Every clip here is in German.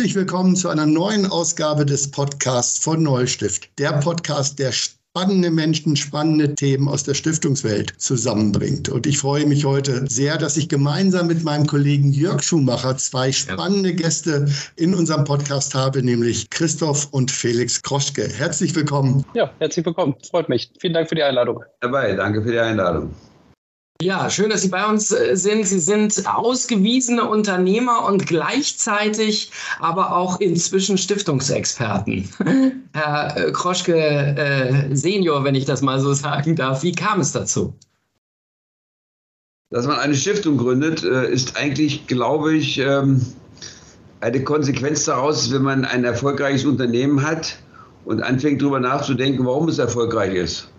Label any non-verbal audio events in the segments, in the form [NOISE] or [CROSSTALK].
Herzlich willkommen zu einer neuen Ausgabe des Podcasts von Neustift. Der Podcast, der spannende Menschen, spannende Themen aus der Stiftungswelt zusammenbringt. Und ich freue mich heute sehr, dass ich gemeinsam mit meinem Kollegen Jörg Schumacher zwei spannende Gäste in unserem Podcast habe, nämlich Christoph und Felix Kroschke. Herzlich willkommen. Ja, herzlich willkommen. Freut mich. Vielen Dank für die Einladung. Dabei, danke für die Einladung. Ja, schön, dass Sie bei uns äh, sind. Sie sind ausgewiesene Unternehmer und gleichzeitig aber auch inzwischen Stiftungsexperten. [LAUGHS] Herr äh, Kroschke äh, Senior, wenn ich das mal so sagen darf, wie kam es dazu? Dass man eine Stiftung gründet, äh, ist eigentlich, glaube ich, ähm, eine Konsequenz daraus, wenn man ein erfolgreiches Unternehmen hat und anfängt darüber nachzudenken, warum es erfolgreich ist.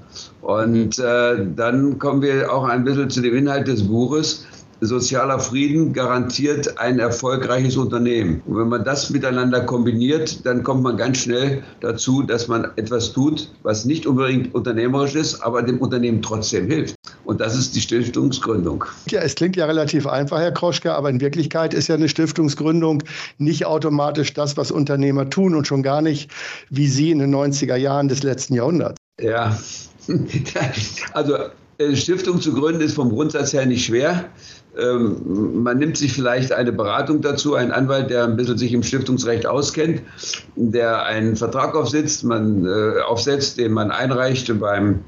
Und äh, dann kommen wir auch ein bisschen zu dem Inhalt des Buches. Sozialer Frieden garantiert ein erfolgreiches Unternehmen. Und wenn man das miteinander kombiniert, dann kommt man ganz schnell dazu, dass man etwas tut, was nicht unbedingt unternehmerisch ist, aber dem Unternehmen trotzdem hilft. Und das ist die Stiftungsgründung. Ja, es klingt ja relativ einfach, Herr Kroschke, aber in Wirklichkeit ist ja eine Stiftungsgründung nicht automatisch das, was Unternehmer tun und schon gar nicht wie Sie in den 90er Jahren des letzten Jahrhunderts. Ja, [LAUGHS] also äh, Stiftung zu gründen ist vom Grundsatz her nicht schwer. Ähm, man nimmt sich vielleicht eine Beratung dazu, einen Anwalt, der ein bisschen sich im Stiftungsrecht auskennt, der einen Vertrag aufsetzt, man, äh, aufsetzt, den man einreicht beim,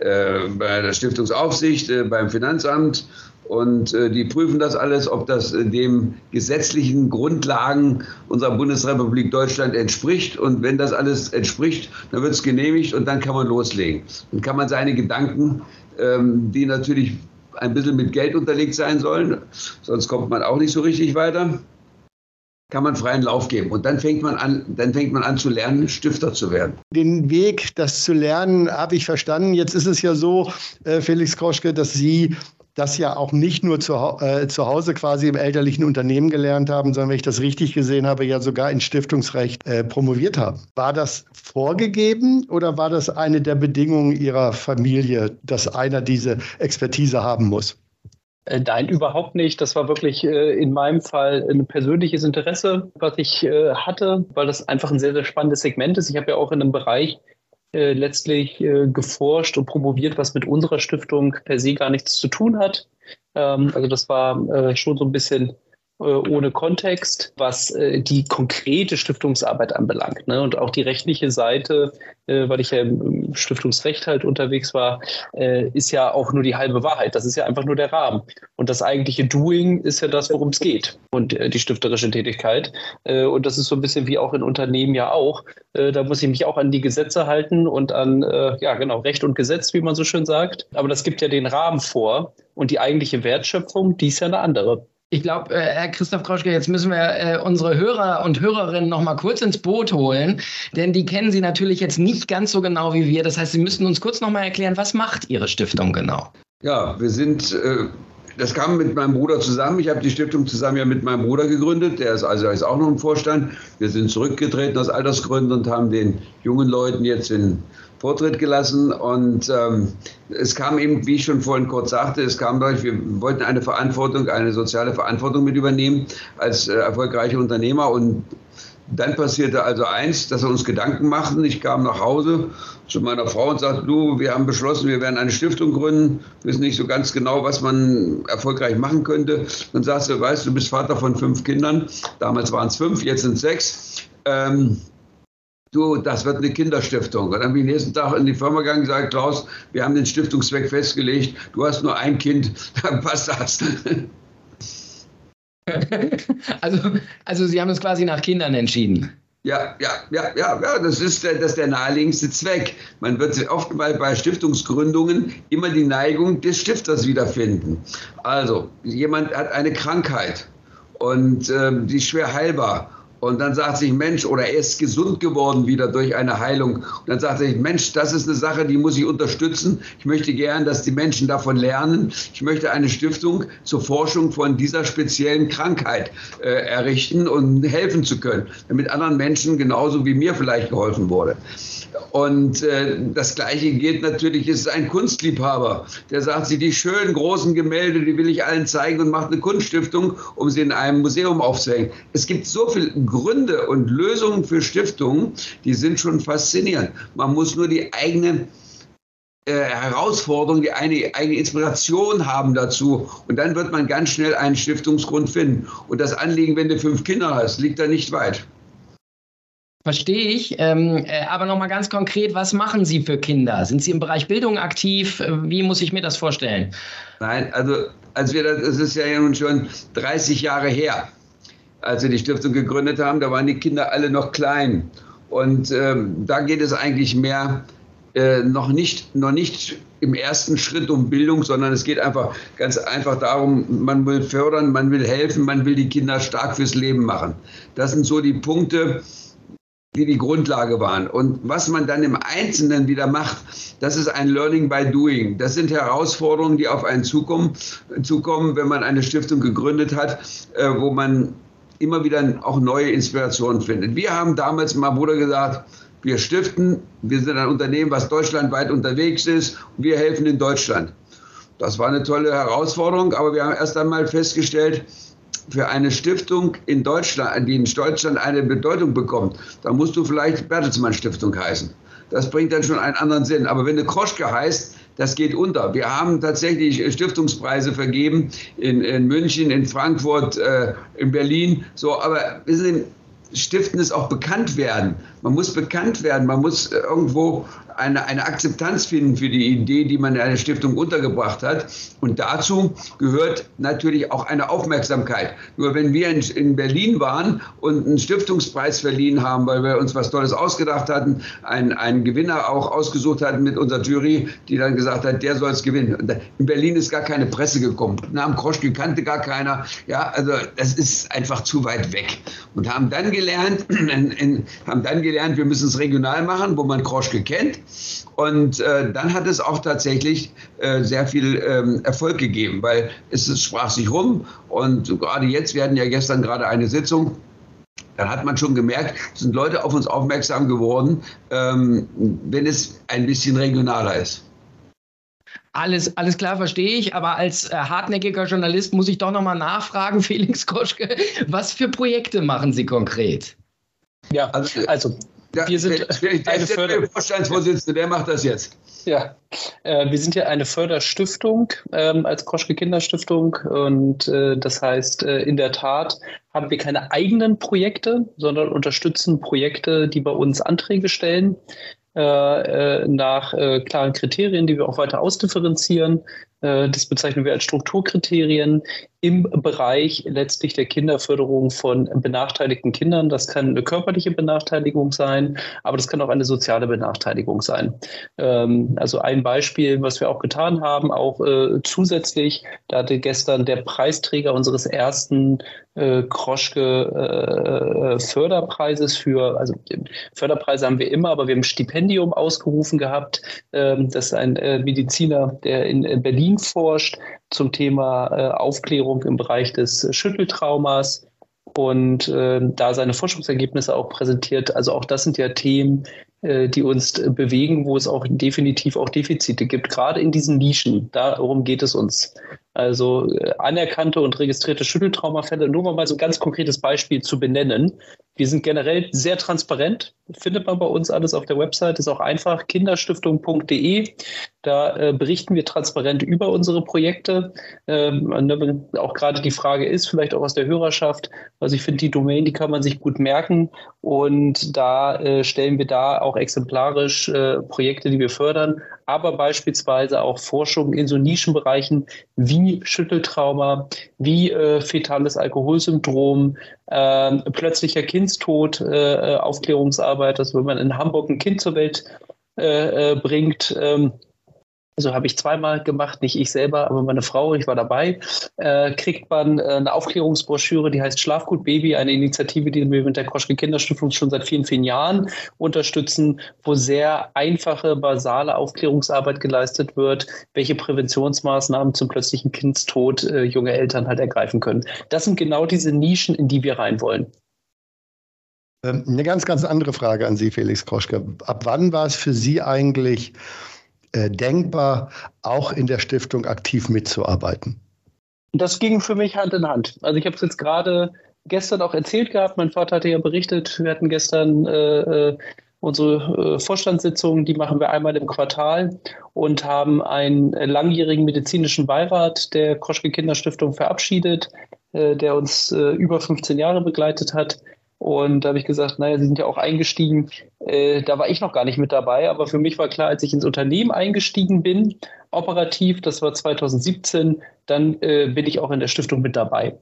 äh, bei der Stiftungsaufsicht, äh, beim Finanzamt und äh, die prüfen das alles, ob das äh, dem gesetzlichen Grundlagen unserer Bundesrepublik Deutschland entspricht. Und wenn das alles entspricht, dann wird es genehmigt und dann kann man loslegen. Dann kann man seine Gedanken, ähm, die natürlich ein bisschen mit Geld unterlegt sein sollen, sonst kommt man auch nicht so richtig weiter, kann man freien Lauf geben. Und dann fängt man an, dann fängt man an zu lernen, Stifter zu werden. Den Weg, das zu lernen, habe ich verstanden. Jetzt ist es ja so, äh, Felix Kroschke, dass Sie das ja auch nicht nur zu, äh, zu Hause quasi im elterlichen Unternehmen gelernt haben, sondern wenn ich das richtig gesehen habe, ja sogar in Stiftungsrecht äh, promoviert haben. War das vorgegeben oder war das eine der Bedingungen Ihrer Familie, dass einer diese Expertise haben muss? Äh, nein, überhaupt nicht. Das war wirklich äh, in meinem Fall ein persönliches Interesse, was ich äh, hatte, weil das einfach ein sehr, sehr spannendes Segment ist. Ich habe ja auch in einem Bereich äh, letztlich äh, geforscht und promoviert, was mit unserer Stiftung per se gar nichts zu tun hat. Ähm, also das war äh, schon so ein bisschen ohne Kontext, was äh, die konkrete Stiftungsarbeit anbelangt. Ne? Und auch die rechtliche Seite, äh, weil ich ja im Stiftungsrecht halt unterwegs war, ist ja auch nur die halbe Wahrheit. Das ist ja einfach nur der Rahmen. Und das eigentliche Doing ist ja das, worum es geht und die stifterische Tätigkeit. Und das ist so ein bisschen wie auch in Unternehmen ja auch. Da muss ich mich auch an die Gesetze halten und an, ja genau, Recht und Gesetz, wie man so schön sagt. Aber das gibt ja den Rahmen vor. Und die eigentliche Wertschöpfung, die ist ja eine andere. Ich glaube, äh, Herr Christoph Kroschke, jetzt müssen wir äh, unsere Hörer und Hörerinnen noch mal kurz ins Boot holen, denn die kennen Sie natürlich jetzt nicht ganz so genau wie wir. Das heißt, Sie müssen uns kurz noch mal erklären, was macht Ihre Stiftung genau? Ja, wir sind, äh, das kam mit meinem Bruder zusammen. Ich habe die Stiftung zusammen ja mit meinem Bruder gegründet. Der ist also ist auch noch im Vorstand. Wir sind zurückgetreten aus Altersgründen und haben den jungen Leuten jetzt in Vortritt gelassen. Und ähm, es kam eben, wie ich schon vorhin kurz sagte, es kam dadurch, wir wollten eine Verantwortung, eine soziale Verantwortung mit übernehmen als äh, erfolgreiche Unternehmer. Und dann passierte also eins, dass wir uns Gedanken machten. Ich kam nach Hause zu meiner Frau und sagte, du, wir haben beschlossen, wir werden eine Stiftung gründen, wissen nicht so ganz genau, was man erfolgreich machen könnte. Dann sagst du, weißt du, bist Vater von fünf Kindern. Damals waren es fünf, jetzt sind es sechs. Ähm, du, das wird eine Kinderstiftung. Und dann bin ich nächsten Tag in die Firma gegangen und gesagt, Klaus, wir haben den Stiftungszweck festgelegt, du hast nur ein Kind, [LAUGHS] dann passt das. [LAUGHS] also, also Sie haben es quasi nach Kindern entschieden. Ja, ja, ja, ja, ja, das ist, der, das ist der naheliegendste Zweck. Man wird oft mal bei Stiftungsgründungen immer die Neigung des Stifters wiederfinden. Also, jemand hat eine Krankheit und äh, die ist schwer heilbar und dann sagt sich, Mensch, oder er ist gesund geworden wieder durch eine Heilung. Und dann sagt sich, Mensch, das ist eine Sache, die muss ich unterstützen. Ich möchte gern, dass die Menschen davon lernen. Ich möchte eine Stiftung zur Forschung von dieser speziellen Krankheit äh, errichten und helfen zu können, damit anderen Menschen genauso wie mir vielleicht geholfen wurde. Und äh, das Gleiche geht natürlich, ist ein Kunstliebhaber, der sagt, sie die schönen großen Gemälde, die will ich allen zeigen und macht eine Kunststiftung, um sie in einem Museum aufzuhängen. Es gibt so viele Gründe und Lösungen für Stiftungen, die sind schon faszinierend. Man muss nur die eigene äh, Herausforderung, die eine eigene Inspiration haben dazu. Und dann wird man ganz schnell einen Stiftungsgrund finden. Und das Anliegen, wenn du fünf Kinder hast, liegt da nicht weit. Verstehe ich. Ähm, äh, aber nochmal ganz konkret, was machen Sie für Kinder? Sind Sie im Bereich Bildung aktiv? Wie muss ich mir das vorstellen? Nein, also als wir das, das ist ja nun schon 30 Jahre her, als wir die Stiftung gegründet haben, da waren die Kinder alle noch klein. Und ähm, da geht es eigentlich mehr äh, noch, nicht, noch nicht im ersten Schritt um Bildung, sondern es geht einfach ganz einfach darum, man will fördern, man will helfen, man will die Kinder stark fürs Leben machen. Das sind so die Punkte, die die Grundlage waren. Und was man dann im Einzelnen wieder macht, das ist ein Learning by Doing. Das sind Herausforderungen, die auf einen zukommen, zukommen wenn man eine Stiftung gegründet hat, äh, wo man immer wieder auch neue Inspirationen findet. Wir haben damals mal Bruder gesagt, wir stiften, wir sind ein Unternehmen, was deutschlandweit unterwegs ist und wir helfen in Deutschland. Das war eine tolle Herausforderung, aber wir haben erst einmal festgestellt, für eine Stiftung in Deutschland, die in Deutschland eine Bedeutung bekommt, dann musst du vielleicht Bertelsmann Stiftung heißen. Das bringt dann schon einen anderen Sinn. Aber wenn du Kroschke heißt, das geht unter. Wir haben tatsächlich Stiftungspreise vergeben in, in München, in Frankfurt, äh, in Berlin. So, aber wir sind Stiften ist auch bekannt werden. Man muss bekannt werden, man muss irgendwo eine, eine Akzeptanz finden für die Idee, die man in einer Stiftung untergebracht hat. Und dazu gehört natürlich auch eine Aufmerksamkeit. Nur wenn wir in, in Berlin waren und einen Stiftungspreis verliehen haben, weil wir uns was Tolles ausgedacht hatten, einen, einen Gewinner auch ausgesucht hatten mit unserer Jury, die dann gesagt hat, der soll es gewinnen. In Berlin ist gar keine Presse gekommen. Namen Kroschke kannte gar keiner. Ja, also das ist einfach zu weit weg. Und haben dann gelernt, [CLEARS THROAT] in, in, haben dann gelernt, wir müssen es regional machen, wo man Kroschke kennt. Und äh, dann hat es auch tatsächlich äh, sehr viel ähm, Erfolg gegeben, weil es, es sprach sich rum. Und gerade jetzt, wir hatten ja gestern gerade eine Sitzung, dann hat man schon gemerkt, sind Leute auf uns aufmerksam geworden, ähm, wenn es ein bisschen regionaler ist. Alles, alles klar, verstehe ich. Aber als äh, hartnäckiger Journalist muss ich doch nochmal nachfragen, [LAUGHS] Felix Koschke, was für Projekte machen Sie konkret? Ja, also, also ja, wir sind der, der, eine Förder Vorstandsvorsitzende, der macht das jetzt. Ja, äh, wir sind ja eine Förderstiftung ähm, als Kroschke Kinderstiftung und äh, das heißt, äh, in der Tat haben wir keine eigenen Projekte, sondern unterstützen Projekte, die bei uns Anträge stellen. Äh, äh, nach äh, klaren Kriterien, die wir auch weiter ausdifferenzieren. Das bezeichnen wir als Strukturkriterien im Bereich letztlich der Kinderförderung von benachteiligten Kindern. Das kann eine körperliche Benachteiligung sein, aber das kann auch eine soziale Benachteiligung sein. Ähm, also ein Beispiel, was wir auch getan haben, auch zusätzlich, da hatte gestern der Preisträger unseres ersten äh, Kroschke äh, Förderpreises für, also Förderpreise haben wir immer, aber wir haben ein Stipendium ausgerufen gehabt. Ähm, das ist ein äh, Mediziner, der in Berlin forscht zum Thema äh, Aufklärung im Bereich des Schütteltraumas und äh, da seine Forschungsergebnisse auch präsentiert. Also auch das sind ja Themen, äh, die uns bewegen, wo es auch definitiv auch Defizite gibt, gerade in diesen Nischen. Darum geht es uns. Also äh, anerkannte und registrierte Schütteltraumafälle, nur mal so ein ganz konkretes Beispiel zu benennen. Wir sind generell sehr transparent, findet man bei uns alles auf der Website, ist auch einfach kinderstiftung.de. Da äh, berichten wir transparent über unsere Projekte. Ähm, auch gerade die Frage ist, vielleicht auch aus der Hörerschaft, also ich finde, die Domain, die kann man sich gut merken und da äh, stellen wir da auch exemplarisch äh, Projekte, die wir fördern, aber beispielsweise auch Forschung in so Nischenbereichen wie Schütteltrauma, wie äh, fetales Alkoholsyndrom, äh, plötzlicher Kindstod, äh, Aufklärungsarbeit, also wenn man in Hamburg ein Kind zur Welt äh, äh, bringt. Also habe ich zweimal gemacht, nicht ich selber, aber meine Frau, ich war dabei, äh, kriegt man äh, eine Aufklärungsbroschüre, die heißt Schlafgut Baby, eine Initiative, die wir mit der Kroschke Kinderstiftung schon seit vielen, vielen Jahren unterstützen, wo sehr einfache, basale Aufklärungsarbeit geleistet wird, welche Präventionsmaßnahmen zum plötzlichen Kindstod äh, junge Eltern halt ergreifen können. Das sind genau diese Nischen, in die wir rein wollen. Ähm, eine ganz, ganz andere Frage an Sie, Felix Kroschke. Ab wann war es für Sie eigentlich äh, denkbar, auch in der Stiftung aktiv mitzuarbeiten? Das ging für mich Hand in Hand. Also ich habe es jetzt gerade gestern auch erzählt gehabt, mein Vater hatte ja berichtet, wir hatten gestern äh, äh unsere äh, Vorstandssitzung, die machen wir einmal im Quartal und haben einen langjährigen medizinischen Beirat der Kroschke Kinderstiftung verabschiedet, äh, der uns äh, über 15 Jahre begleitet hat. Und da habe ich gesagt, naja, Sie sind ja auch eingestiegen. Äh, da war ich noch gar nicht mit dabei, aber für mich war klar, als ich ins Unternehmen eingestiegen bin, operativ, das war 2017, dann äh, bin ich auch in der Stiftung mit dabei.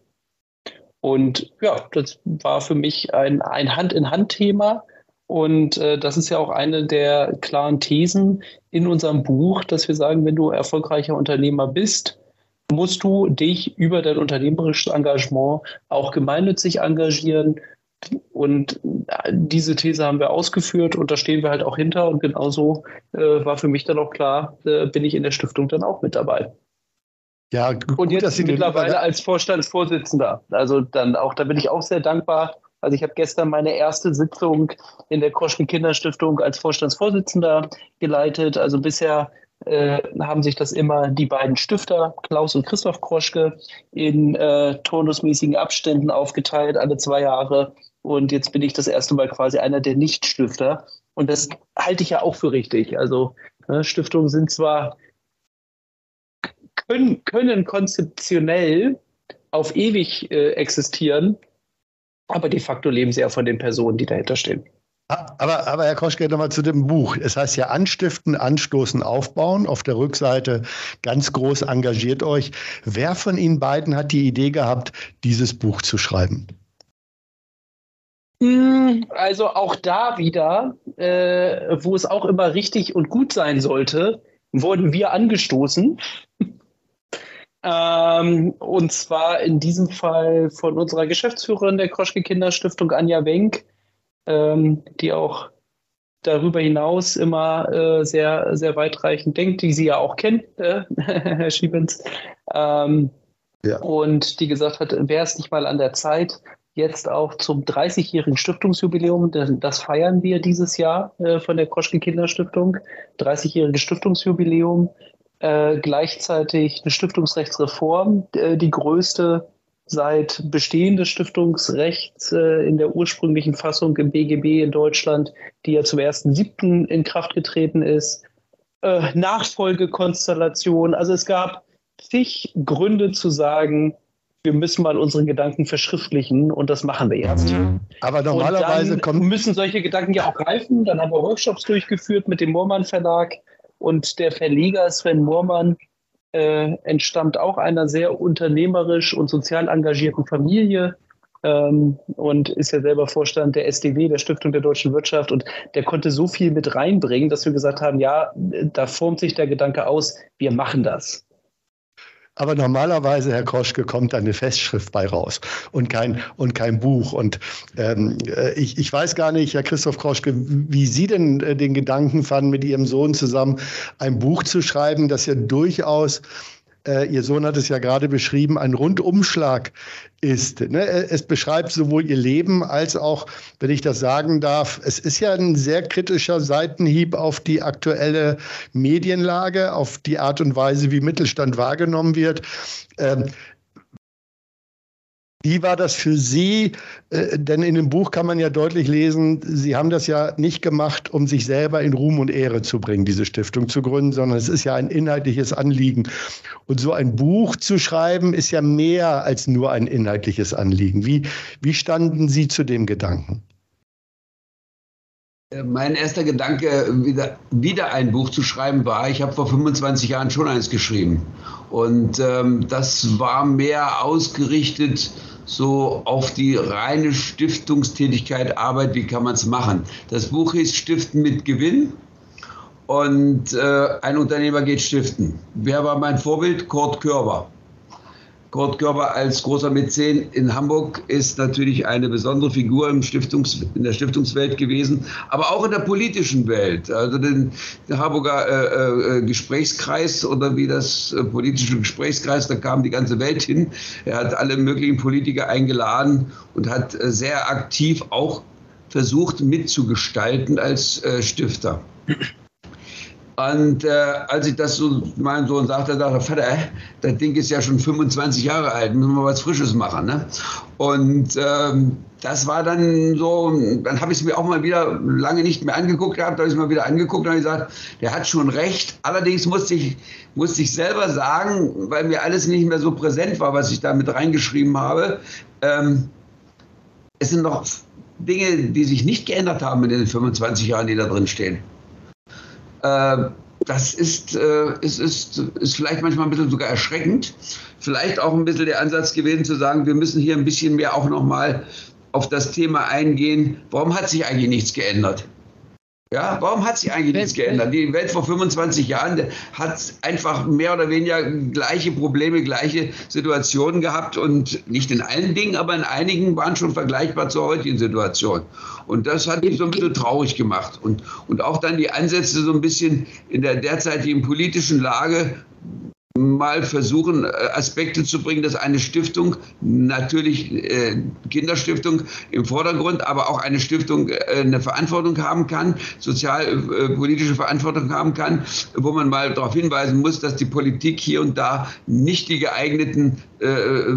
Und ja, das war für mich ein, ein Hand-in-Hand-Thema. Und äh, das ist ja auch eine der klaren Thesen in unserem Buch, dass wir sagen, wenn du erfolgreicher Unternehmer bist, musst du dich über dein unternehmerisches Engagement auch gemeinnützig engagieren, und äh, diese These haben wir ausgeführt und da stehen wir halt auch hinter. Und genauso äh, war für mich dann auch klar, äh, bin ich in der Stiftung dann auch mit dabei. Ja, gut, und jetzt dass Sie mittlerweile als Vorstandsvorsitzender. Also dann auch, da bin ich auch sehr dankbar. Also ich habe gestern meine erste Sitzung in der Kroschke Kinderstiftung als Vorstandsvorsitzender geleitet. Also bisher äh, haben sich das immer die beiden Stifter, Klaus und Christoph Kroschke, in äh, turnusmäßigen Abständen aufgeteilt, alle zwei Jahre. Und jetzt bin ich das erste Mal quasi einer der Nichtstifter. Und das halte ich ja auch für richtig. Also ne, Stiftungen sind zwar, können, können konzeptionell auf ewig äh, existieren, aber de facto leben sie ja von den Personen, die dahinter stehen. Aber, aber Herr Koschke, nochmal zu dem Buch. Es heißt ja Anstiften, Anstoßen, Aufbauen. Auf der Rückseite ganz groß engagiert euch. Wer von Ihnen beiden hat die Idee gehabt, dieses Buch zu schreiben? Also auch da wieder, äh, wo es auch immer richtig und gut sein sollte, wurden wir angestoßen. ähm, und zwar in diesem Fall von unserer Geschäftsführerin der Kroschke Kinderstiftung, Anja Wenk ähm, die auch darüber hinaus immer äh, sehr, sehr weitreichend denkt, die Sie ja auch kennen, äh, [LAUGHS] Herr Schiebens. Ähm, ja. Und die gesagt hat, wäre es nicht mal an der Zeit, jetzt auch zum 30-jährigen Stiftungsjubiläum, das feiern wir dieses Jahr äh, von der Kroschke Kinderstiftung, 30-jähriges Stiftungsjubiläum, äh, gleichzeitig eine Stiftungsrechtsreform, äh, die größte seit Bestehen des Stiftungsrechts äh, in der ursprünglichen Fassung im BGB in Deutschland, die ja zum 1.7. in Kraft getreten ist, äh, Nachfolgekonstellation. Also es gab zig Gründe zu sagen, wir müssen mal unsere Gedanken verschriftlichen und das machen wir jetzt. Aber normalerweise kommen müssen solche Gedanken ja auch greifen. Dann haben wir Workshops durchgeführt mit dem Moormann Verlag und der Verleger Sven Moormann äh, entstammt auch einer sehr unternehmerisch und sozial engagierten Familie ähm, und ist ja selber Vorstand der SDW, der Stiftung der deutschen Wirtschaft. Und der konnte so viel mit reinbringen, dass wir gesagt haben, ja, da formt sich der Gedanke aus, wir machen das. Aber normalerweise, Herr Kroschke, kommt eine Festschrift bei raus und kein, und kein Buch. Und ähm, äh, ich, ich weiß gar nicht, Herr Christoph Kroschke, wie Sie denn äh, den Gedanken fanden, mit Ihrem Sohn zusammen ein Buch zu schreiben, das ja durchaus äh, Ihr Sohn hat es ja gerade beschrieben, ein Rundumschlag ist. Ne? Es beschreibt sowohl Ihr Leben als auch, wenn ich das sagen darf, es ist ja ein sehr kritischer Seitenhieb auf die aktuelle Medienlage, auf die Art und Weise, wie Mittelstand wahrgenommen wird. Ähm, wie war das für Sie? Äh, denn in dem Buch kann man ja deutlich lesen, Sie haben das ja nicht gemacht, um sich selber in Ruhm und Ehre zu bringen, diese Stiftung zu gründen, sondern es ist ja ein inhaltliches Anliegen. Und so ein Buch zu schreiben, ist ja mehr als nur ein inhaltliches Anliegen. Wie, wie standen Sie zu dem Gedanken? Äh, mein erster Gedanke, wieder, wieder ein Buch zu schreiben, war, ich habe vor 25 Jahren schon eins geschrieben. Und ähm, das war mehr ausgerichtet so auf die reine Stiftungstätigkeit, Arbeit, wie kann man es machen. Das Buch hieß Stiften mit Gewinn und äh, ein Unternehmer geht stiften. Wer war mein Vorbild? Kurt Körber. Kurt Körber als großer Mäzen in Hamburg ist natürlich eine besondere Figur im Stiftungs-, in der Stiftungswelt gewesen, aber auch in der politischen Welt. Also den, der Harburger äh, äh, Gesprächskreis oder wie das äh, politische Gesprächskreis, da kam die ganze Welt hin. Er hat alle möglichen Politiker eingeladen und hat äh, sehr aktiv auch versucht mitzugestalten als äh, Stifter. Und äh, als ich das so meinem Sohn sagte, sagte Vater, äh, das Ding ist ja schon 25 Jahre alt, müssen wir was Frisches machen. Ne? Und ähm, das war dann so, dann habe ich es mir auch mal wieder lange nicht mehr angeguckt gehabt, habe ich es mal wieder angeguckt und habe gesagt, der hat schon recht. Allerdings musste ich, musste ich selber sagen, weil mir alles nicht mehr so präsent war, was ich da mit reingeschrieben habe, ähm, es sind noch Dinge, die sich nicht geändert haben in den 25 Jahren, die da drin stehen. Äh, das ist, äh, ist, ist, ist vielleicht manchmal ein bisschen sogar erschreckend. Vielleicht auch ein bisschen der Ansatz gewesen zu sagen, wir müssen hier ein bisschen mehr auch nochmal auf das Thema eingehen. Warum hat sich eigentlich nichts geändert? Ja, warum hat sich eigentlich nichts geändert? Die Welt vor 25 Jahren hat einfach mehr oder weniger gleiche Probleme, gleiche Situationen gehabt und nicht in allen Dingen, aber in einigen waren schon vergleichbar zur heutigen Situation. Und das hat mich so ein bisschen traurig gemacht. Und, und auch dann die Ansätze so ein bisschen in der derzeitigen politischen Lage mal versuchen, äh, Aspekte zu bringen, dass eine Stiftung, natürlich äh, Kinderstiftung im Vordergrund, aber auch eine Stiftung äh, eine Verantwortung haben kann, sozialpolitische Verantwortung haben kann, wo man mal darauf hinweisen muss, dass die Politik hier und da nicht die geeigneten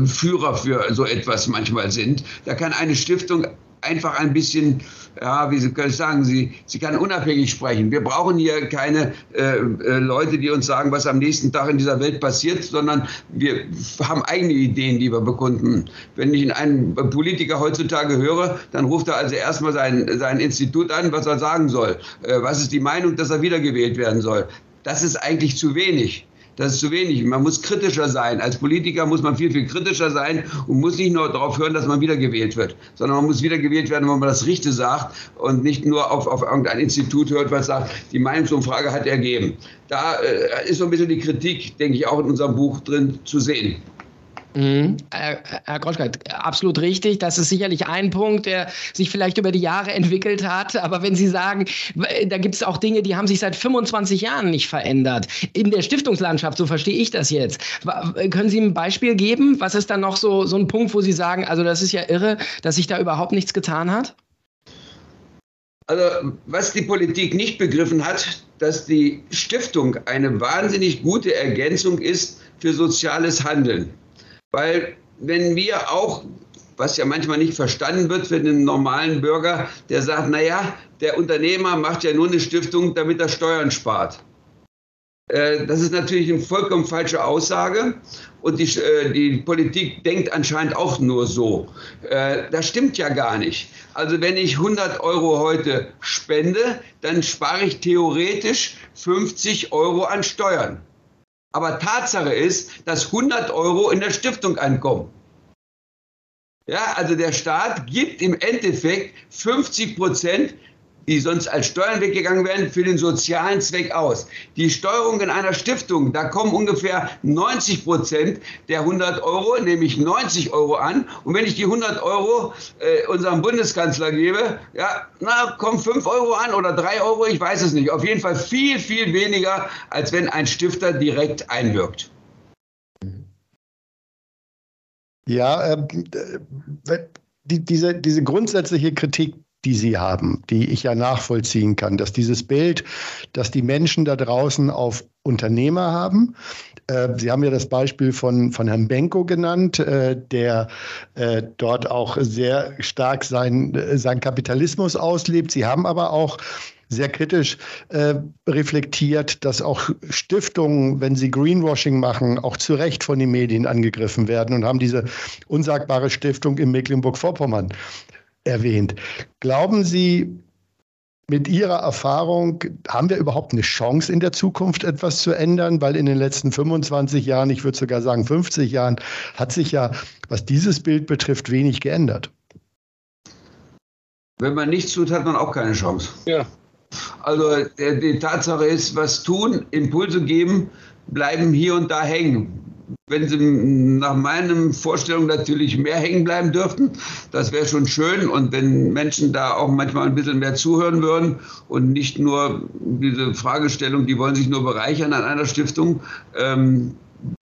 Führer für so etwas manchmal sind. Da kann eine Stiftung einfach ein bisschen, ja, wie Sie können sagen, sie, sie kann unabhängig sprechen. Wir brauchen hier keine äh, äh, Leute, die uns sagen, was am nächsten Tag in dieser Welt passiert, sondern wir haben eigene Ideen, die wir bekunden. Wenn ich einen Politiker heutzutage höre, dann ruft er also erstmal sein, sein Institut an, was er sagen soll. Äh, was ist die Meinung, dass er wiedergewählt werden soll? Das ist eigentlich zu wenig. Das ist zu wenig. Man muss kritischer sein. Als Politiker muss man viel, viel kritischer sein und muss nicht nur darauf hören, dass man wiedergewählt wird, sondern man muss wiedergewählt werden, wenn man das Richtige sagt und nicht nur auf, auf irgendein Institut hört, was sagt, die Meinungsumfrage hat ergeben. Da äh, ist so ein bisschen die Kritik, denke ich, auch in unserem Buch drin zu sehen. Mhm. Herr Groschka, absolut richtig. Das ist sicherlich ein Punkt, der sich vielleicht über die Jahre entwickelt hat. Aber wenn Sie sagen, da gibt es auch Dinge, die haben sich seit 25 Jahren nicht verändert. In der Stiftungslandschaft, so verstehe ich das jetzt. Können Sie ein Beispiel geben? Was ist dann noch so, so ein Punkt, wo Sie sagen, also das ist ja irre, dass sich da überhaupt nichts getan hat? Also, was die Politik nicht begriffen hat, dass die Stiftung eine wahnsinnig gute Ergänzung ist für soziales Handeln. Weil wenn wir auch, was ja manchmal nicht verstanden wird für den normalen Bürger, der sagt, naja, der Unternehmer macht ja nur eine Stiftung, damit er Steuern spart. Äh, das ist natürlich eine vollkommen falsche Aussage und die, äh, die Politik denkt anscheinend auch nur so. Äh, das stimmt ja gar nicht. Also wenn ich 100 Euro heute spende, dann spare ich theoretisch 50 Euro an Steuern. Aber Tatsache ist, dass 100 Euro in der Stiftung ankommen. Ja, also der Staat gibt im Endeffekt 50 Prozent die sonst als Steuern weggegangen wären, für den sozialen Zweck aus. Die Steuerung in einer Stiftung, da kommen ungefähr 90 Prozent der 100 Euro, nämlich 90 Euro an. Und wenn ich die 100 Euro äh, unserem Bundeskanzler gebe, ja, na, kommen 5 Euro an oder 3 Euro, ich weiß es nicht. Auf jeden Fall viel, viel weniger, als wenn ein Stifter direkt einwirkt. Ja, äh, die, diese, diese grundsätzliche Kritik, die sie haben, die ich ja nachvollziehen kann, dass dieses Bild, dass die Menschen da draußen auf Unternehmer haben. Äh, sie haben ja das Beispiel von, von Herrn Benko genannt, äh, der äh, dort auch sehr stark sein, sein Kapitalismus auslebt. Sie haben aber auch sehr kritisch äh, reflektiert, dass auch Stiftungen, wenn sie Greenwashing machen, auch zu Recht von den Medien angegriffen werden und haben diese unsagbare Stiftung in Mecklenburg-Vorpommern erwähnt. Glauben Sie, mit Ihrer Erfahrung, haben wir überhaupt eine Chance in der Zukunft etwas zu ändern? Weil in den letzten 25 Jahren, ich würde sogar sagen 50 Jahren, hat sich ja, was dieses Bild betrifft, wenig geändert. Wenn man nichts tut, hat man auch keine Chance. Ja. Also die Tatsache ist, was tun, Impulse geben, bleiben hier und da hängen wenn sie nach meinen Vorstellungen natürlich mehr hängen bleiben dürften, das wäre schon schön. Und wenn Menschen da auch manchmal ein bisschen mehr zuhören würden und nicht nur diese Fragestellung, die wollen sich nur bereichern an einer Stiftung, ähm,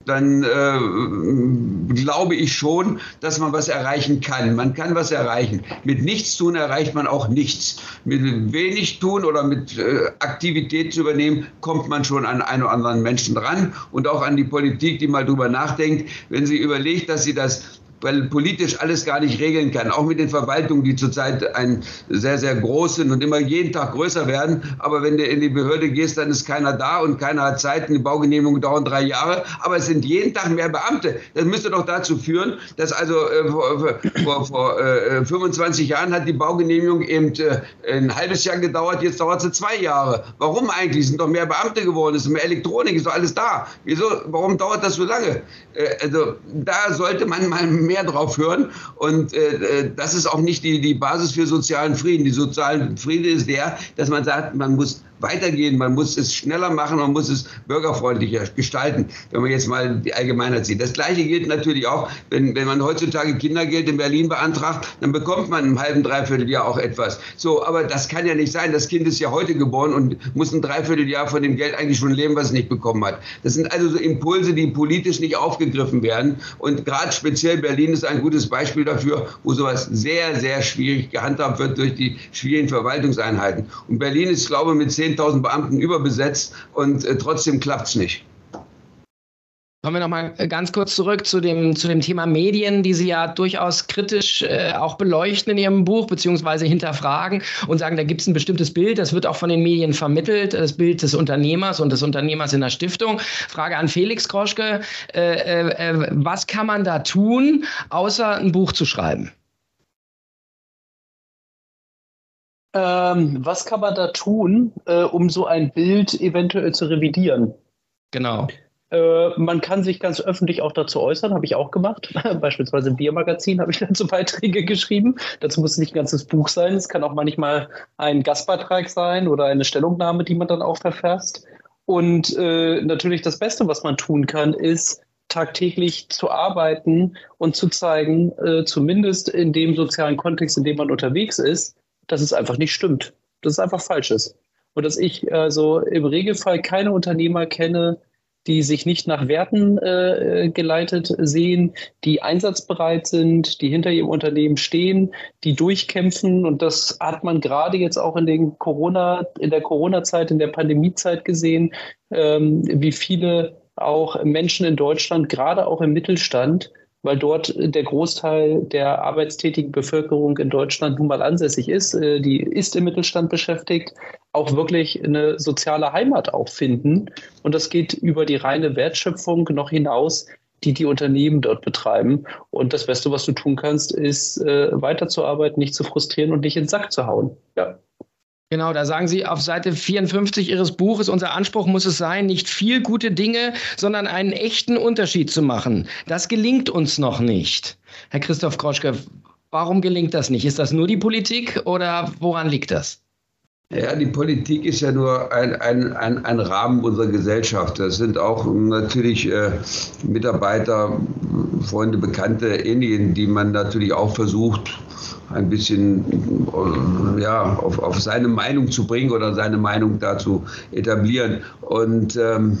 dann äh, glaube ich schon, dass man was erreichen kann. Man kann was erreichen. Mit nichts tun erreicht man auch nichts. Mit wenig tun oder mit äh, Aktivität zu übernehmen, kommt man schon an einen oder anderen Menschen dran und auch an die Politik, die mal drüber nachdenkt. Wenn sie überlegt, dass sie das weil politisch alles gar nicht regeln kann. Auch mit den Verwaltungen, die zurzeit ein sehr, sehr groß sind und immer jeden Tag größer werden. Aber wenn du in die Behörde gehst, dann ist keiner da und keiner hat Zeit. Die Baugenehmigungen dauern drei Jahre. Aber es sind jeden Tag mehr Beamte. Das müsste doch dazu führen, dass also äh, vor, vor, vor äh, 25 Jahren hat die Baugenehmigung eben äh, ein halbes Jahr gedauert. Jetzt dauert sie zwei Jahre. Warum eigentlich? Es sind doch mehr Beamte geworden. Es ist mehr Elektronik, ist doch alles da. Wieso? Warum dauert das so lange? Äh, also da sollte man mal mehr drauf hören. Und äh, äh, das ist auch nicht die, die Basis für sozialen Frieden. Die sozialen Frieden ist der, dass man sagt, man muss weitergehen, man muss es schneller machen, man muss es bürgerfreundlicher gestalten, wenn man jetzt mal die Allgemeinheit sieht. Das Gleiche gilt natürlich auch, wenn, wenn man heutzutage Kindergeld in Berlin beantragt, dann bekommt man im halben, dreiviertel Jahr auch etwas. So, aber das kann ja nicht sein. Das Kind ist ja heute geboren und muss ein Dreivierteljahr von dem Geld eigentlich schon leben, was es nicht bekommen hat. Das sind also so Impulse, die politisch nicht aufgegriffen werden. Und gerade speziell Berlin ist ein gutes Beispiel dafür, wo sowas sehr, sehr schwierig gehandhabt wird durch die schwierigen Verwaltungseinheiten. Und Berlin ist, glaube ich, mit 10 10.000 Beamten überbesetzt und äh, trotzdem klappt es nicht. Kommen wir nochmal ganz kurz zurück zu dem, zu dem Thema Medien, die Sie ja durchaus kritisch äh, auch beleuchten in Ihrem Buch, beziehungsweise hinterfragen und sagen, da gibt es ein bestimmtes Bild, das wird auch von den Medien vermittelt, das Bild des Unternehmers und des Unternehmers in der Stiftung. Frage an Felix Kroschke, äh, äh, äh was kann man da tun, außer ein Buch zu schreiben? Ähm, was kann man da tun, äh, um so ein Bild eventuell zu revidieren? Genau. Äh, man kann sich ganz öffentlich auch dazu äußern, habe ich auch gemacht. [LAUGHS] Beispielsweise im Biermagazin habe ich [LAUGHS] dazu Beiträge geschrieben. Dazu muss nicht ein ganzes Buch sein. Es kann auch manchmal ein Gastbeitrag sein oder eine Stellungnahme, die man dann auch verfasst. Und äh, natürlich das Beste, was man tun kann, ist tagtäglich zu arbeiten und zu zeigen, äh, zumindest in dem sozialen Kontext, in dem man unterwegs ist, dass es einfach nicht stimmt. Dass es einfach falsch ist. Und dass ich also im Regelfall keine Unternehmer kenne, die sich nicht nach Werten äh, geleitet sehen, die einsatzbereit sind, die hinter ihrem Unternehmen stehen, die durchkämpfen. Und das hat man gerade jetzt auch in den Corona, in der Corona-Zeit, in der Pandemiezeit gesehen, ähm, wie viele auch Menschen in Deutschland, gerade auch im Mittelstand, weil dort der Großteil der arbeitstätigen Bevölkerung in Deutschland nun mal ansässig ist, äh, die ist im Mittelstand beschäftigt, auch wirklich eine soziale Heimat auch finden. Und das geht über die reine Wertschöpfung noch hinaus, die die Unternehmen dort betreiben. Und das Beste, was du tun kannst, ist äh, weiterzuarbeiten, nicht zu frustrieren und nicht in den Sack zu hauen. Ja. Genau, da sagen Sie auf Seite 54 Ihres Buches, unser Anspruch muss es sein, nicht viel gute Dinge, sondern einen echten Unterschied zu machen. Das gelingt uns noch nicht. Herr Christoph Kroschke, warum gelingt das nicht? Ist das nur die Politik oder woran liegt das? Ja, die Politik ist ja nur ein, ein, ein, ein Rahmen unserer Gesellschaft. Das sind auch natürlich äh, Mitarbeiter, Freunde, Bekannte, ähnliche, die man natürlich auch versucht, ein bisschen äh, ja, auf, auf seine Meinung zu bringen oder seine Meinung dazu etablieren. Und ähm,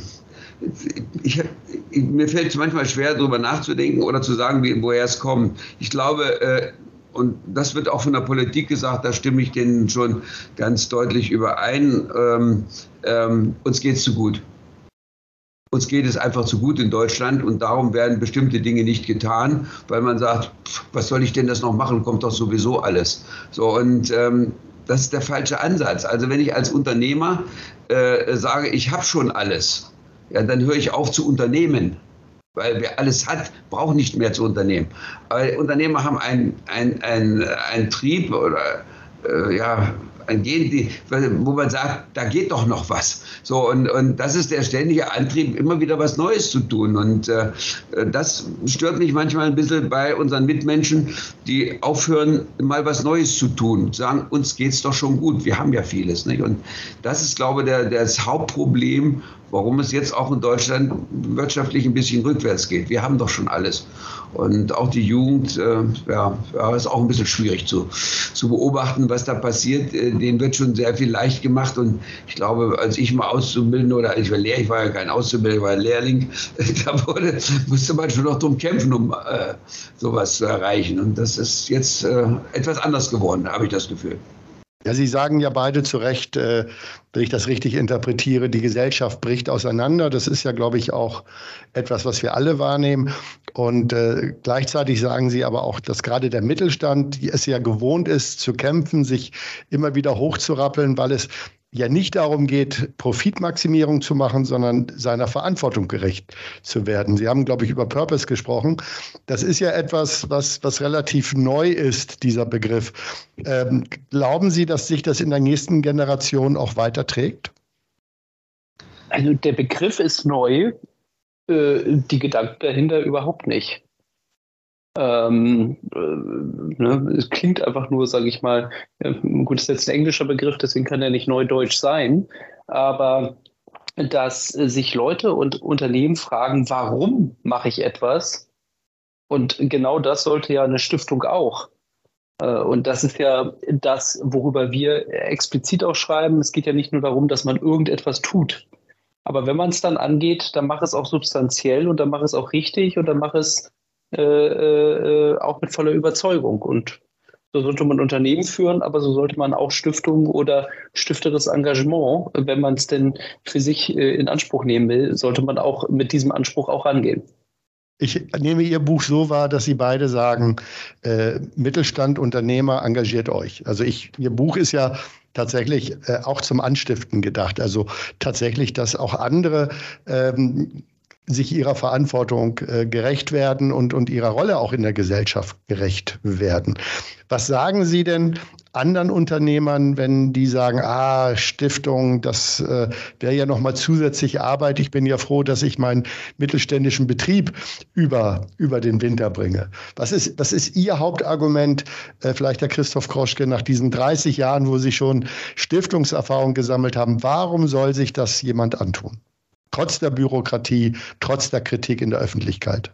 ich, ich, mir fällt es manchmal schwer, darüber nachzudenken oder zu sagen, woher es kommt. Ich glaube, äh, und das wird auch von der Politik gesagt, da stimme ich denen schon ganz deutlich überein, ähm, ähm, uns geht es zu gut. Uns geht es einfach zu gut in Deutschland und darum werden bestimmte Dinge nicht getan, weil man sagt, was soll ich denn das noch machen, kommt doch sowieso alles. So und ähm, das ist der falsche Ansatz. Also wenn ich als Unternehmer äh, sage, ich habe schon alles, ja, dann höre ich auf zu unternehmen. Weil wer alles hat, braucht nicht mehr zu unternehmen. Aber Unternehmer haben einen ein, ein Trieb oder äh, ja, ein Gen, wo man sagt, da geht doch noch was. So, und, und das ist der ständige Antrieb, immer wieder was Neues zu tun. Und äh, das stört mich manchmal ein bisschen bei unseren Mitmenschen, die aufhören, mal was Neues zu tun. Sagen, uns geht es doch schon gut, wir haben ja vieles. Nicht? Und das ist, glaube ich, der, das Hauptproblem, warum es jetzt auch in Deutschland wirtschaftlich ein bisschen rückwärts geht. Wir haben doch schon alles. Und auch die Jugend, äh, ja, ist auch ein bisschen schwierig zu, zu beobachten, was da passiert. Äh, wird schon sehr viel leicht gemacht. Und ich glaube, als ich mal Auszubildender oder ich war Lehrer, ich war ja kein Auszubildender, ich war Lehrling, [LAUGHS] da wurde, musste man schon noch drum kämpfen, um äh, sowas zu erreichen. Und das ist jetzt äh, etwas anders geworden, habe ich das Gefühl. Ja, Sie sagen ja beide zu Recht, äh, wenn ich das richtig interpretiere, die Gesellschaft bricht auseinander. Das ist ja, glaube ich, auch etwas, was wir alle wahrnehmen. Und äh, gleichzeitig sagen Sie aber auch, dass gerade der Mittelstand es ja gewohnt ist, zu kämpfen, sich immer wieder hochzurappeln, weil es ja nicht darum geht, Profitmaximierung zu machen, sondern seiner Verantwortung gerecht zu werden. Sie haben, glaube ich, über Purpose gesprochen. Das ist ja etwas, was, was relativ neu ist, dieser Begriff. Ähm, glauben Sie, dass sich das in der nächsten Generation auch weiterträgt? Also der Begriff ist neu, äh, die Gedanken dahinter überhaupt nicht. Ähm, äh, ne, es klingt einfach nur, sage ich mal, ja, gut, ist jetzt ein englischer Begriff, deswegen kann er nicht neudeutsch sein, aber dass sich Leute und Unternehmen fragen, warum mache ich etwas? Und genau das sollte ja eine Stiftung auch. Äh, und das ist ja das, worüber wir explizit auch schreiben. Es geht ja nicht nur darum, dass man irgendetwas tut. Aber wenn man es dann angeht, dann mach es auch substanziell und dann mach es auch richtig und dann mach es äh, äh, auch mit voller Überzeugung. Und so sollte man Unternehmen führen, aber so sollte man auch Stiftungen oder stifteres Engagement, wenn man es denn für sich äh, in Anspruch nehmen will, sollte man auch mit diesem Anspruch auch rangehen. Ich nehme Ihr Buch so wahr, dass Sie beide sagen, äh, Mittelstand, Unternehmer, engagiert euch. Also ich, Ihr Buch ist ja tatsächlich äh, auch zum Anstiften gedacht. Also tatsächlich, dass auch andere ähm, sich ihrer Verantwortung äh, gerecht werden und, und ihrer Rolle auch in der Gesellschaft gerecht werden. Was sagen Sie denn anderen Unternehmern, wenn die sagen, ah, Stiftung, das äh, wäre ja nochmal zusätzlich Arbeit. Ich bin ja froh, dass ich meinen mittelständischen Betrieb über, über den Winter bringe. Was ist, was ist Ihr Hauptargument, äh, vielleicht Herr Christoph Kroschke, nach diesen 30 Jahren, wo Sie schon Stiftungserfahrung gesammelt haben? Warum soll sich das jemand antun? Trotz der Bürokratie, trotz der Kritik in der Öffentlichkeit?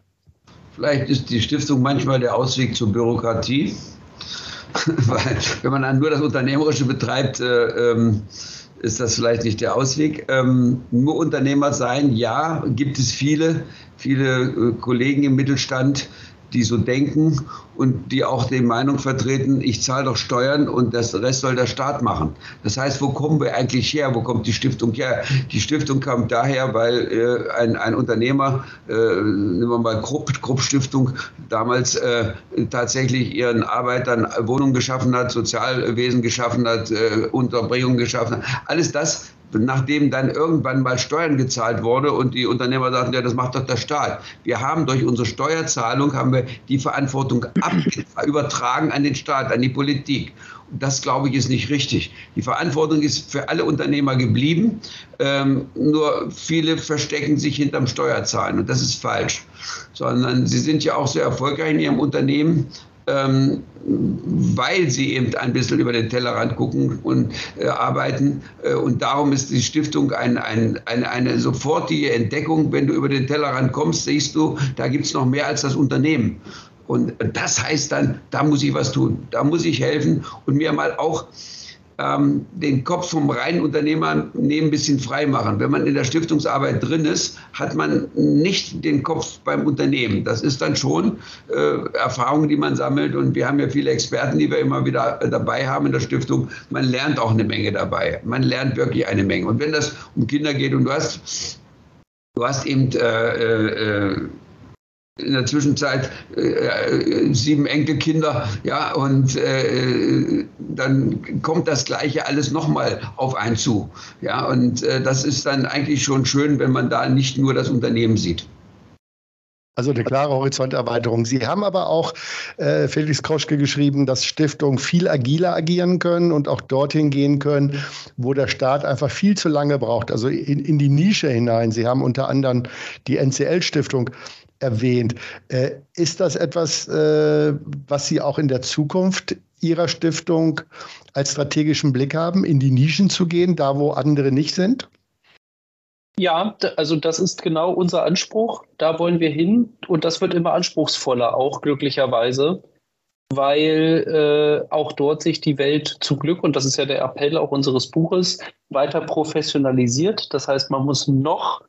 Vielleicht ist die Stiftung manchmal der Ausweg zur Bürokratie, [LAUGHS] weil wenn man dann nur das Unternehmerische betreibt, äh, ähm, ist das vielleicht nicht der Ausweg. Ähm, nur Unternehmer sein, ja, gibt es viele, viele äh, Kollegen im Mittelstand, die so denken und die auch die Meinung vertreten, ich zahle doch Steuern und das Rest soll der Staat machen. Das heißt, wo kommen wir eigentlich her? Wo kommt die Stiftung her? Die Stiftung kam daher, weil äh, ein, ein Unternehmer, äh, nehmen wir mal Krupp, Krupp Stiftung, damals äh, tatsächlich ihren Arbeitern Wohnungen geschaffen hat, Sozialwesen geschaffen hat, äh, Unterbringung geschaffen hat. Alles das nachdem dann irgendwann mal Steuern gezahlt wurde und die Unternehmer sagten, ja, das macht doch der Staat. Wir haben durch unsere Steuerzahlung haben wir die Verantwortung [LAUGHS] übertragen an den Staat, an die Politik. Und das, glaube ich, ist nicht richtig. Die Verantwortung ist für alle Unternehmer geblieben, ähm, nur viele verstecken sich hinterm Steuerzahlen und das ist falsch. Sondern sie sind ja auch sehr erfolgreich in ihrem Unternehmen ähm, weil sie eben ein bisschen über den Tellerrand gucken und äh, arbeiten. Äh, und darum ist die Stiftung ein, ein, eine, eine sofortige Entdeckung. Wenn du über den Tellerrand kommst, siehst du, da gibt es noch mehr als das Unternehmen. Und das heißt dann, da muss ich was tun, da muss ich helfen und mir mal auch ähm, den Kopf vom reinen Unternehmer ein bisschen frei machen. Wenn man in der Stiftungsarbeit drin ist, hat man nicht den Kopf beim Unternehmen. Das ist dann schon äh, Erfahrung, die man sammelt. Und wir haben ja viele Experten, die wir immer wieder dabei haben in der Stiftung. Man lernt auch eine Menge dabei. Man lernt wirklich eine Menge. Und wenn das um Kinder geht und du hast, du hast eben äh, äh, in der Zwischenzeit äh, äh, sieben Enkelkinder, ja, und äh, dann kommt das Gleiche alles nochmal auf einen zu. Ja, und äh, das ist dann eigentlich schon schön, wenn man da nicht nur das Unternehmen sieht. Also eine klare Horizonterweiterung. Sie haben aber auch, äh, Felix Kroschke, geschrieben, dass Stiftungen viel agiler agieren können und auch dorthin gehen können, wo der Staat einfach viel zu lange braucht, also in, in die Nische hinein. Sie haben unter anderem die NCL-Stiftung erwähnt. Äh, ist das etwas, äh, was Sie auch in der Zukunft Ihrer Stiftung als strategischen Blick haben, in die Nischen zu gehen, da wo andere nicht sind? Ja, also das ist genau unser Anspruch. Da wollen wir hin und das wird immer anspruchsvoller, auch glücklicherweise, weil äh, auch dort sich die Welt zu Glück, und das ist ja der Appell auch unseres Buches, weiter professionalisiert. Das heißt, man muss noch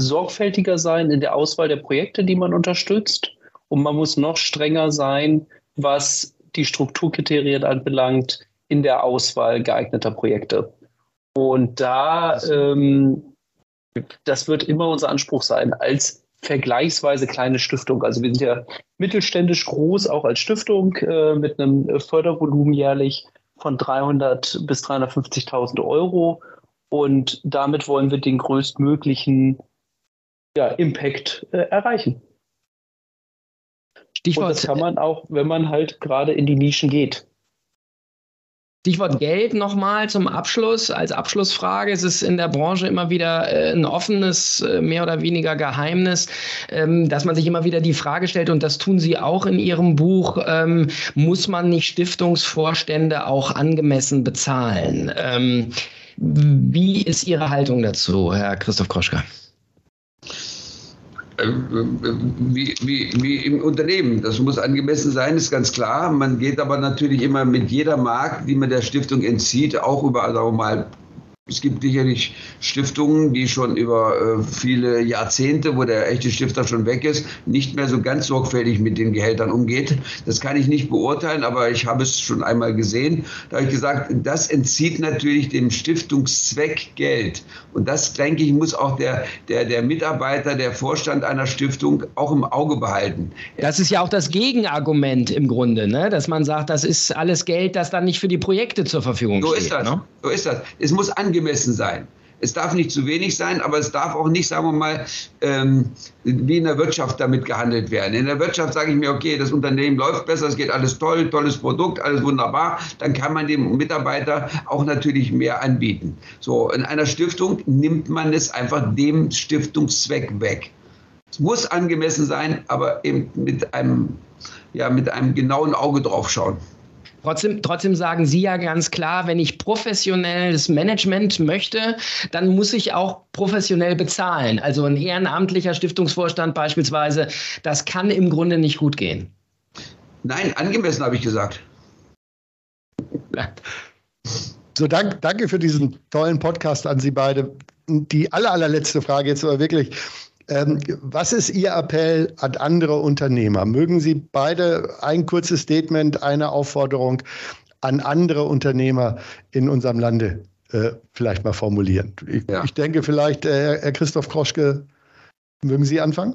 sorgfältiger sein in der Auswahl der Projekte, die man unterstützt. Und man muss noch strenger sein, was die Strukturkriterien anbelangt in der Auswahl geeigneter Projekte. Und da ähm, das wird immer unser Anspruch sein, als vergleichsweise kleine Stiftung. Also wir sind ja mittelständisch groß, auch als Stiftung, äh, mit einem Fördervolumen jährlich von 300 bis 350.000 Euro. Und damit wollen wir den größtmöglichen ja, Impact äh, erreichen. Stichwort. Und das kann man auch, wenn man halt gerade in die Nischen geht. Stichwort Geld nochmal zum Abschluss. Als Abschlussfrage es ist in der Branche immer wieder äh, ein offenes, äh, mehr oder weniger Geheimnis, ähm, dass man sich immer wieder die Frage stellt, und das tun Sie auch in Ihrem Buch, ähm, muss man nicht Stiftungsvorstände auch angemessen bezahlen? Ähm, wie ist Ihre Haltung dazu, Herr Christoph Kroschka? Äh, wie, wie, wie im Unternehmen. Das muss angemessen sein, ist ganz klar. Man geht aber natürlich immer mit jeder Mark, die man der Stiftung entzieht, auch über, wir mal, es gibt sicherlich Stiftungen, die schon über äh, viele Jahrzehnte, wo der echte Stifter schon weg ist, nicht mehr so ganz sorgfältig mit den Gehältern umgeht. Das kann ich nicht beurteilen, aber ich habe es schon einmal gesehen. Da habe ich gesagt, das entzieht natürlich dem Stiftungszweck Geld. Und das, denke ich, muss auch der, der, der Mitarbeiter, der Vorstand einer Stiftung auch im Auge behalten. Das ist ja auch das Gegenargument im Grunde, ne? dass man sagt, das ist alles Geld, das dann nicht für die Projekte zur Verfügung so steht. Ist das. Ne? So ist das. Es muss angemessen sein. Es darf nicht zu wenig sein, aber es darf auch nicht, sagen wir mal, ähm, wie in der Wirtschaft damit gehandelt werden. In der Wirtschaft sage ich mir, okay, das Unternehmen läuft besser, es geht alles toll, tolles Produkt, alles wunderbar. Dann kann man dem Mitarbeiter auch natürlich mehr anbieten. So, in einer Stiftung nimmt man es einfach dem Stiftungszweck weg. Es muss angemessen sein, aber eben mit einem, ja, mit einem genauen Auge drauf schauen. Trotzdem, trotzdem sagen Sie ja ganz klar, wenn ich professionelles Management möchte, dann muss ich auch professionell bezahlen. Also ein ehrenamtlicher Stiftungsvorstand beispielsweise, das kann im Grunde nicht gut gehen. Nein, angemessen habe ich gesagt. [LAUGHS] So, dank, danke für diesen tollen Podcast an Sie beide. Die aller, allerletzte Frage jetzt aber wirklich. Ähm, was ist Ihr Appell an andere Unternehmer? Mögen Sie beide ein kurzes Statement, eine Aufforderung an andere Unternehmer in unserem Lande äh, vielleicht mal formulieren? Ich, ja. ich denke vielleicht, äh, Herr Christoph Kroschke, mögen Sie anfangen?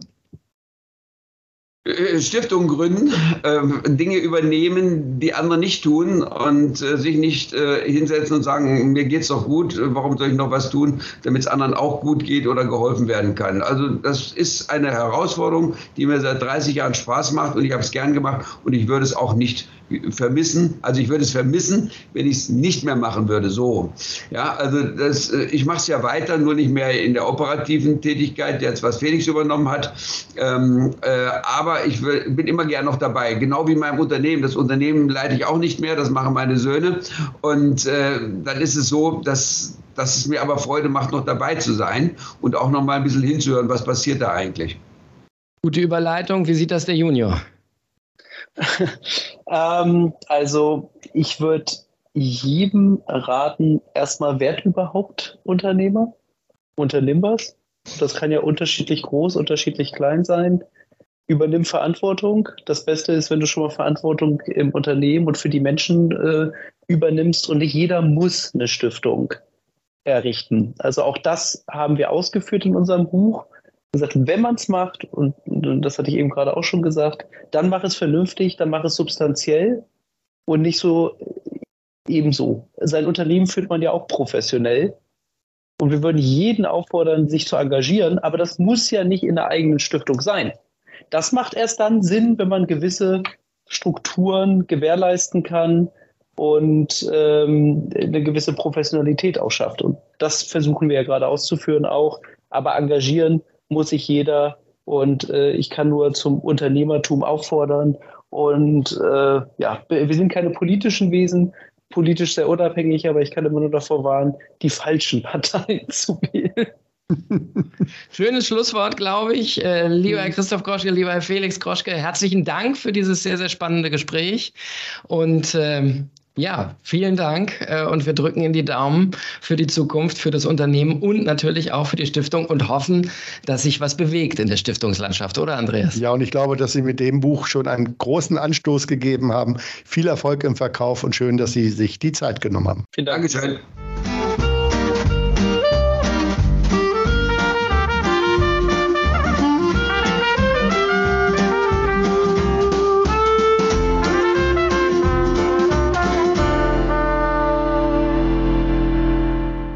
Äh, Stiftungen gründen, äh, Dinge übernehmen, die andere nicht tun und äh, sich nicht äh, hinsetzen und sagen, mir geht's doch gut, warum soll ich noch was tun, damit es anderen auch gut geht oder geholfen werden kann. Also das ist eine Herausforderung, die mir seit 30 Jahren Spaß macht und ich habe es gern gemacht und ich würde es auch nicht vermissen. Also ich würde es vermissen, wenn ich es nicht mehr machen würde. So, ja, also das, äh, ich mache es ja weiter, nur nicht mehr in der operativen Tätigkeit, jetzt was Felix übernommen hat. Ähm, äh, aber ich will, bin immer gern noch dabei, genau wie in meinem Unternehmen. Das Unternehmen leite ich auch nicht mehr, das machen meine Söhne. Und äh, dann ist es so, dass dass es mir aber Freude macht, noch dabei zu sein und auch noch mal ein bisschen hinzuhören, was passiert da eigentlich. Gute Überleitung. Wie sieht das der Junior? [LAUGHS] ähm, also ich würde jedem raten, erstmal Wert überhaupt Unternehmer, unternimm was. Das kann ja unterschiedlich groß, unterschiedlich klein sein. Übernimm Verantwortung. Das Beste ist, wenn du schon mal Verantwortung im Unternehmen und für die Menschen äh, übernimmst und nicht jeder muss eine Stiftung errichten. Also auch das haben wir ausgeführt in unserem Buch gesagt, wenn man es macht, und, und, das hatte ich eben gerade auch schon gesagt, dann mach es vernünftig, dann mach es substanziell und nicht so ebenso. Sein Unternehmen führt man ja auch professionell. Und wir würden jeden auffordern, sich zu engagieren, aber das muss ja nicht in der eigenen Stiftung sein. Das macht erst dann Sinn, wenn man gewisse Strukturen gewährleisten kann und ähm, eine gewisse Professionalität auch schafft. Und das versuchen wir ja gerade auszuführen auch. Aber engagieren muss sich jeder und äh, ich kann nur zum Unternehmertum auffordern. Und äh, ja, wir sind keine politischen Wesen, politisch sehr unabhängig, aber ich kann immer nur davor warnen, die falschen [LAUGHS] Parteien zu wählen. [LAUGHS] Schönes Schlusswort, glaube ich. Äh, lieber Herr Christoph Kroschke, lieber Herr Felix Kroschke, herzlichen Dank für dieses sehr, sehr spannende Gespräch. Und ähm, ja, vielen Dank äh, und wir drücken in die Daumen für die Zukunft, für das Unternehmen und natürlich auch für die Stiftung und hoffen, dass sich was bewegt in der Stiftungslandschaft, oder Andreas? Ja, und ich glaube, dass Sie mit dem Buch schon einen großen Anstoß gegeben haben. Viel Erfolg im Verkauf und schön, dass Sie sich die Zeit genommen haben. Vielen Dank. Dankeschön.